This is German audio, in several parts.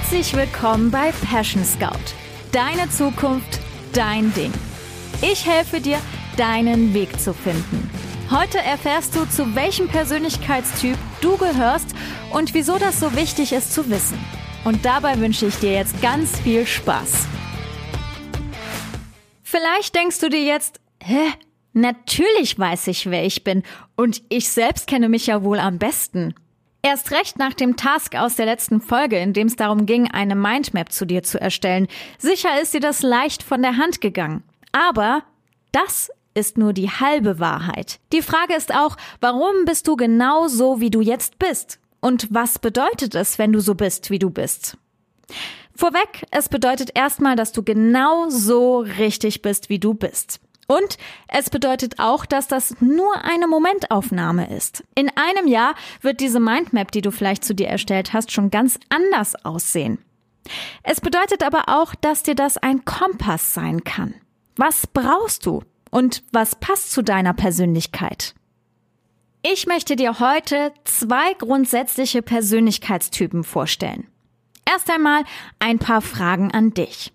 Herzlich willkommen bei Passion Scout. Deine Zukunft, dein Ding. Ich helfe dir, deinen Weg zu finden. Heute erfährst du, zu welchem Persönlichkeitstyp du gehörst und wieso das so wichtig ist zu wissen. Und dabei wünsche ich dir jetzt ganz viel Spaß. Vielleicht denkst du dir jetzt, hä? Natürlich weiß ich, wer ich bin und ich selbst kenne mich ja wohl am besten. Erst recht nach dem Task aus der letzten Folge, in dem es darum ging, eine Mindmap zu dir zu erstellen. Sicher ist dir das leicht von der Hand gegangen. Aber das ist nur die halbe Wahrheit. Die Frage ist auch, warum bist du genau so, wie du jetzt bist? Und was bedeutet es, wenn du so bist, wie du bist? Vorweg, es bedeutet erstmal, dass du genau so richtig bist, wie du bist. Und es bedeutet auch, dass das nur eine Momentaufnahme ist. In einem Jahr wird diese Mindmap, die du vielleicht zu dir erstellt hast, schon ganz anders aussehen. Es bedeutet aber auch, dass dir das ein Kompass sein kann. Was brauchst du und was passt zu deiner Persönlichkeit? Ich möchte dir heute zwei grundsätzliche Persönlichkeitstypen vorstellen. Erst einmal ein paar Fragen an dich.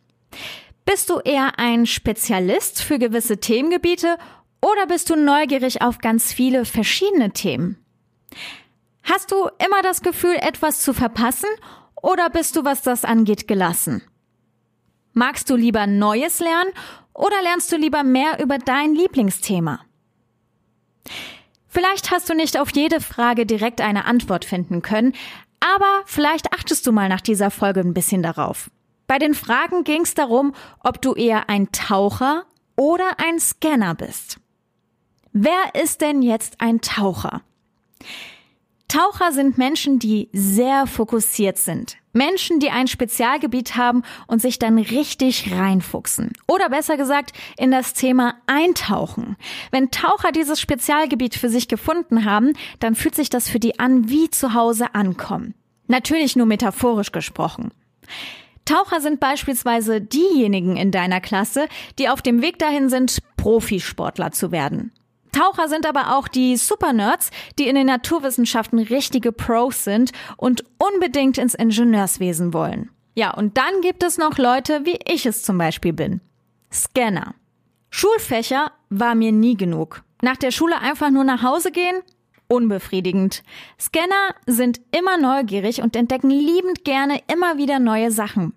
Bist du eher ein Spezialist für gewisse Themengebiete oder bist du neugierig auf ganz viele verschiedene Themen? Hast du immer das Gefühl, etwas zu verpassen oder bist du, was das angeht, gelassen? Magst du lieber Neues lernen oder lernst du lieber mehr über dein Lieblingsthema? Vielleicht hast du nicht auf jede Frage direkt eine Antwort finden können, aber vielleicht achtest du mal nach dieser Folge ein bisschen darauf. Bei den Fragen ging es darum, ob du eher ein Taucher oder ein Scanner bist. Wer ist denn jetzt ein Taucher? Taucher sind Menschen, die sehr fokussiert sind. Menschen, die ein Spezialgebiet haben und sich dann richtig reinfuchsen. Oder besser gesagt, in das Thema eintauchen. Wenn Taucher dieses Spezialgebiet für sich gefunden haben, dann fühlt sich das für die an wie zu Hause ankommen. Natürlich nur metaphorisch gesprochen. Taucher sind beispielsweise diejenigen in deiner Klasse, die auf dem Weg dahin sind, Profisportler zu werden. Taucher sind aber auch die Supernerds, die in den Naturwissenschaften richtige Pros sind und unbedingt ins Ingenieurswesen wollen. Ja, und dann gibt es noch Leute, wie ich es zum Beispiel bin. Scanner. Schulfächer war mir nie genug. Nach der Schule einfach nur nach Hause gehen? Unbefriedigend. Scanner sind immer neugierig und entdecken liebend gerne immer wieder neue Sachen.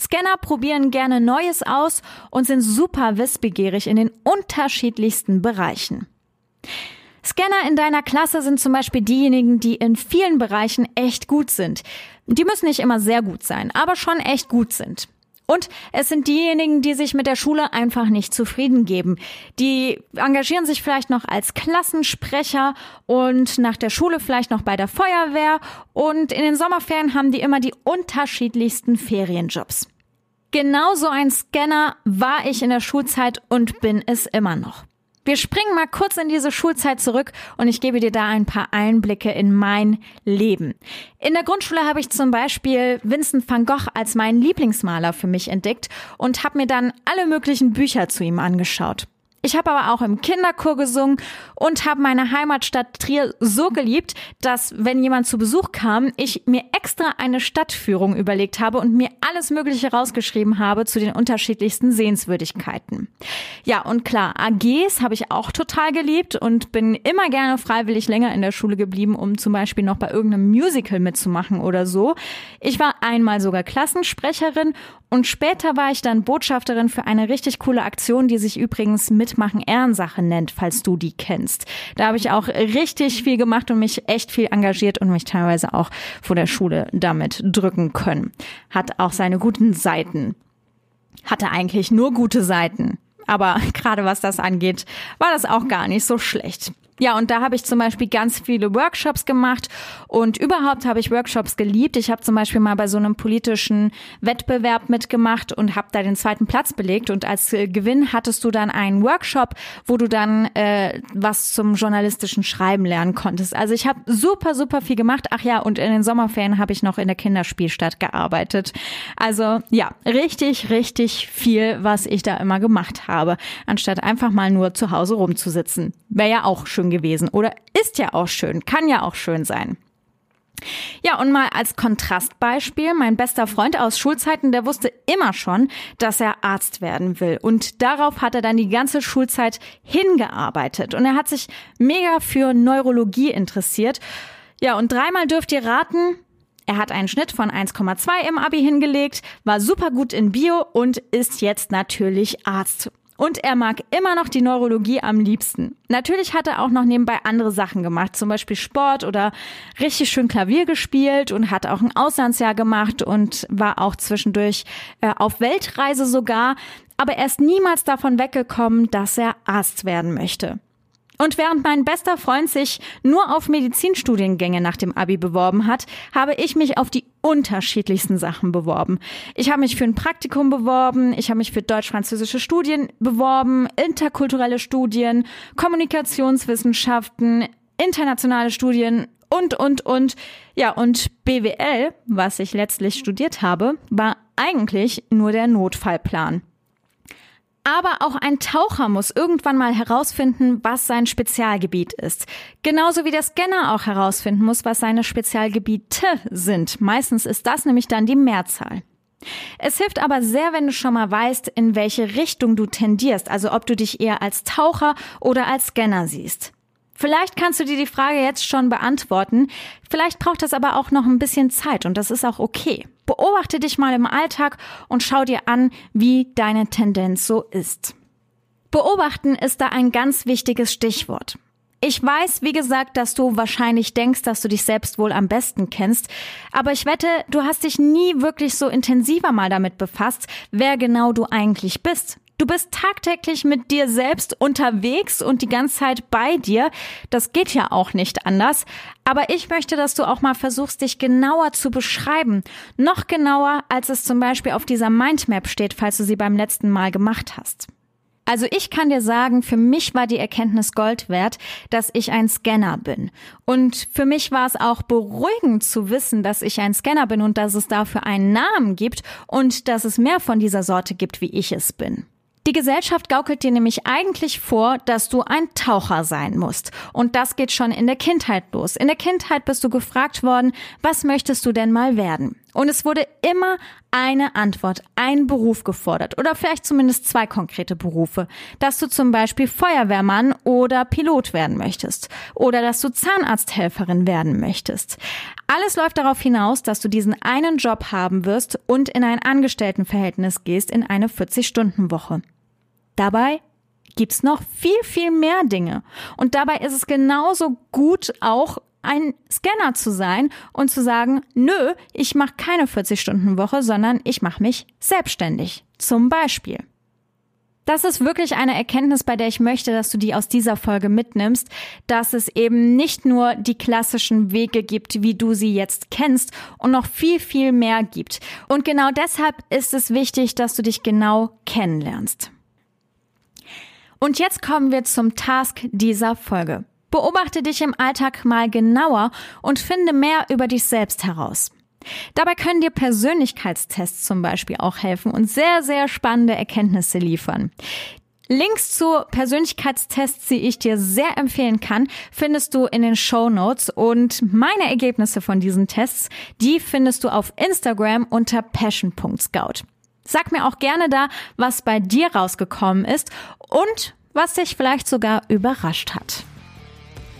Scanner probieren gerne Neues aus und sind super wissbegierig in den unterschiedlichsten Bereichen. Scanner in deiner Klasse sind zum Beispiel diejenigen, die in vielen Bereichen echt gut sind. Die müssen nicht immer sehr gut sein, aber schon echt gut sind. Und es sind diejenigen, die sich mit der Schule einfach nicht zufrieden geben. Die engagieren sich vielleicht noch als Klassensprecher und nach der Schule vielleicht noch bei der Feuerwehr und in den Sommerferien haben die immer die unterschiedlichsten Ferienjobs. Genauso ein Scanner war ich in der Schulzeit und bin es immer noch. Wir springen mal kurz in diese Schulzeit zurück und ich gebe dir da ein paar Einblicke in mein Leben. In der Grundschule habe ich zum Beispiel Vincent van Gogh als meinen Lieblingsmaler für mich entdeckt und habe mir dann alle möglichen Bücher zu ihm angeschaut. Ich habe aber auch im Kinderchor gesungen und habe meine Heimatstadt Trier so geliebt, dass wenn jemand zu Besuch kam, ich mir extra eine Stadtführung überlegt habe und mir alles Mögliche rausgeschrieben habe zu den unterschiedlichsten Sehenswürdigkeiten. Ja, und klar, AGs habe ich auch total geliebt und bin immer gerne freiwillig länger in der Schule geblieben, um zum Beispiel noch bei irgendeinem Musical mitzumachen oder so. Ich war einmal sogar Klassensprecherin und später war ich dann Botschafterin für eine richtig coole Aktion, die sich übrigens Mitmachen Ehrensache nennt, falls du die kennst. Da habe ich auch richtig viel gemacht und mich echt viel engagiert und mich teilweise auch vor der Schule damit drücken können. Hat auch seine guten Seiten. Hatte eigentlich nur gute Seiten. Aber gerade was das angeht, war das auch gar nicht so schlecht. Ja, und da habe ich zum Beispiel ganz viele Workshops gemacht und überhaupt habe ich Workshops geliebt. Ich habe zum Beispiel mal bei so einem politischen Wettbewerb mitgemacht und habe da den zweiten Platz belegt. Und als äh, Gewinn hattest du dann einen Workshop, wo du dann äh, was zum journalistischen Schreiben lernen konntest. Also ich habe super, super viel gemacht. Ach ja, und in den Sommerferien habe ich noch in der Kinderspielstadt gearbeitet. Also ja, richtig, richtig viel, was ich da immer gemacht habe, anstatt einfach mal nur zu Hause rumzusitzen. Wäre ja auch schön gewesen oder ist ja auch schön, kann ja auch schön sein. Ja, und mal als Kontrastbeispiel, mein bester Freund aus Schulzeiten, der wusste immer schon, dass er Arzt werden will. Und darauf hat er dann die ganze Schulzeit hingearbeitet. Und er hat sich mega für Neurologie interessiert. Ja, und dreimal dürft ihr raten, er hat einen Schnitt von 1,2 im Abi hingelegt, war super gut in Bio und ist jetzt natürlich Arzt. Und er mag immer noch die Neurologie am liebsten. Natürlich hat er auch noch nebenbei andere Sachen gemacht, zum Beispiel Sport oder richtig schön Klavier gespielt und hat auch ein Auslandsjahr gemacht und war auch zwischendurch äh, auf Weltreise sogar. Aber er ist niemals davon weggekommen, dass er Arzt werden möchte. Und während mein bester Freund sich nur auf Medizinstudiengänge nach dem Abi beworben hat, habe ich mich auf die unterschiedlichsten Sachen beworben. Ich habe mich für ein Praktikum beworben, ich habe mich für deutsch-französische Studien beworben, interkulturelle Studien, Kommunikationswissenschaften, internationale Studien und, und, und. Ja, und BWL, was ich letztlich studiert habe, war eigentlich nur der Notfallplan. Aber auch ein Taucher muss irgendwann mal herausfinden, was sein Spezialgebiet ist. Genauso wie der Scanner auch herausfinden muss, was seine Spezialgebiete sind. Meistens ist das nämlich dann die Mehrzahl. Es hilft aber sehr, wenn du schon mal weißt, in welche Richtung du tendierst, also ob du dich eher als Taucher oder als Scanner siehst. Vielleicht kannst du dir die Frage jetzt schon beantworten. Vielleicht braucht das aber auch noch ein bisschen Zeit und das ist auch okay. Beobachte dich mal im Alltag und schau dir an, wie deine Tendenz so ist. Beobachten ist da ein ganz wichtiges Stichwort. Ich weiß, wie gesagt, dass du wahrscheinlich denkst, dass du dich selbst wohl am besten kennst, aber ich wette, du hast dich nie wirklich so intensiver mal damit befasst, wer genau du eigentlich bist. Du bist tagtäglich mit dir selbst unterwegs und die ganze Zeit bei dir. Das geht ja auch nicht anders. Aber ich möchte, dass du auch mal versuchst, dich genauer zu beschreiben. Noch genauer, als es zum Beispiel auf dieser Mindmap steht, falls du sie beim letzten Mal gemacht hast. Also ich kann dir sagen, für mich war die Erkenntnis Gold wert, dass ich ein Scanner bin. Und für mich war es auch beruhigend zu wissen, dass ich ein Scanner bin und dass es dafür einen Namen gibt und dass es mehr von dieser Sorte gibt, wie ich es bin. Die Gesellschaft gaukelt dir nämlich eigentlich vor, dass du ein Taucher sein musst. Und das geht schon in der Kindheit los. In der Kindheit bist du gefragt worden, was möchtest du denn mal werden? Und es wurde immer eine Antwort, ein Beruf gefordert oder vielleicht zumindest zwei konkrete Berufe. Dass du zum Beispiel Feuerwehrmann oder Pilot werden möchtest oder dass du Zahnarzthelferin werden möchtest. Alles läuft darauf hinaus, dass du diesen einen Job haben wirst und in ein Angestelltenverhältnis gehst in eine 40-Stunden-Woche. Dabei gibt's noch viel, viel mehr Dinge. Und dabei ist es genauso gut, auch ein Scanner zu sein und zu sagen, nö, ich mache keine 40-Stunden-Woche, sondern ich mache mich selbstständig. Zum Beispiel. Das ist wirklich eine Erkenntnis, bei der ich möchte, dass du die aus dieser Folge mitnimmst, dass es eben nicht nur die klassischen Wege gibt, wie du sie jetzt kennst und noch viel, viel mehr gibt. Und genau deshalb ist es wichtig, dass du dich genau kennenlernst. Und jetzt kommen wir zum Task dieser Folge. Beobachte dich im Alltag mal genauer und finde mehr über dich selbst heraus. Dabei können dir Persönlichkeitstests zum Beispiel auch helfen und sehr, sehr spannende Erkenntnisse liefern. Links zu Persönlichkeitstests, die ich dir sehr empfehlen kann, findest du in den Show Notes und meine Ergebnisse von diesen Tests, die findest du auf Instagram unter passion.scout. Sag mir auch gerne da, was bei dir rausgekommen ist und was dich vielleicht sogar überrascht hat.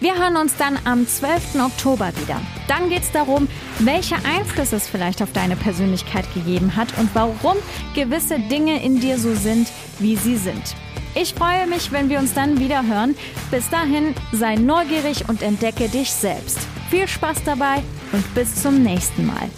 Wir hören uns dann am 12. Oktober wieder. Dann geht es darum, welche Einflüsse es vielleicht auf deine Persönlichkeit gegeben hat und warum gewisse Dinge in dir so sind, wie sie sind. Ich freue mich, wenn wir uns dann wieder hören. Bis dahin, sei neugierig und entdecke dich selbst. Viel Spaß dabei und bis zum nächsten Mal.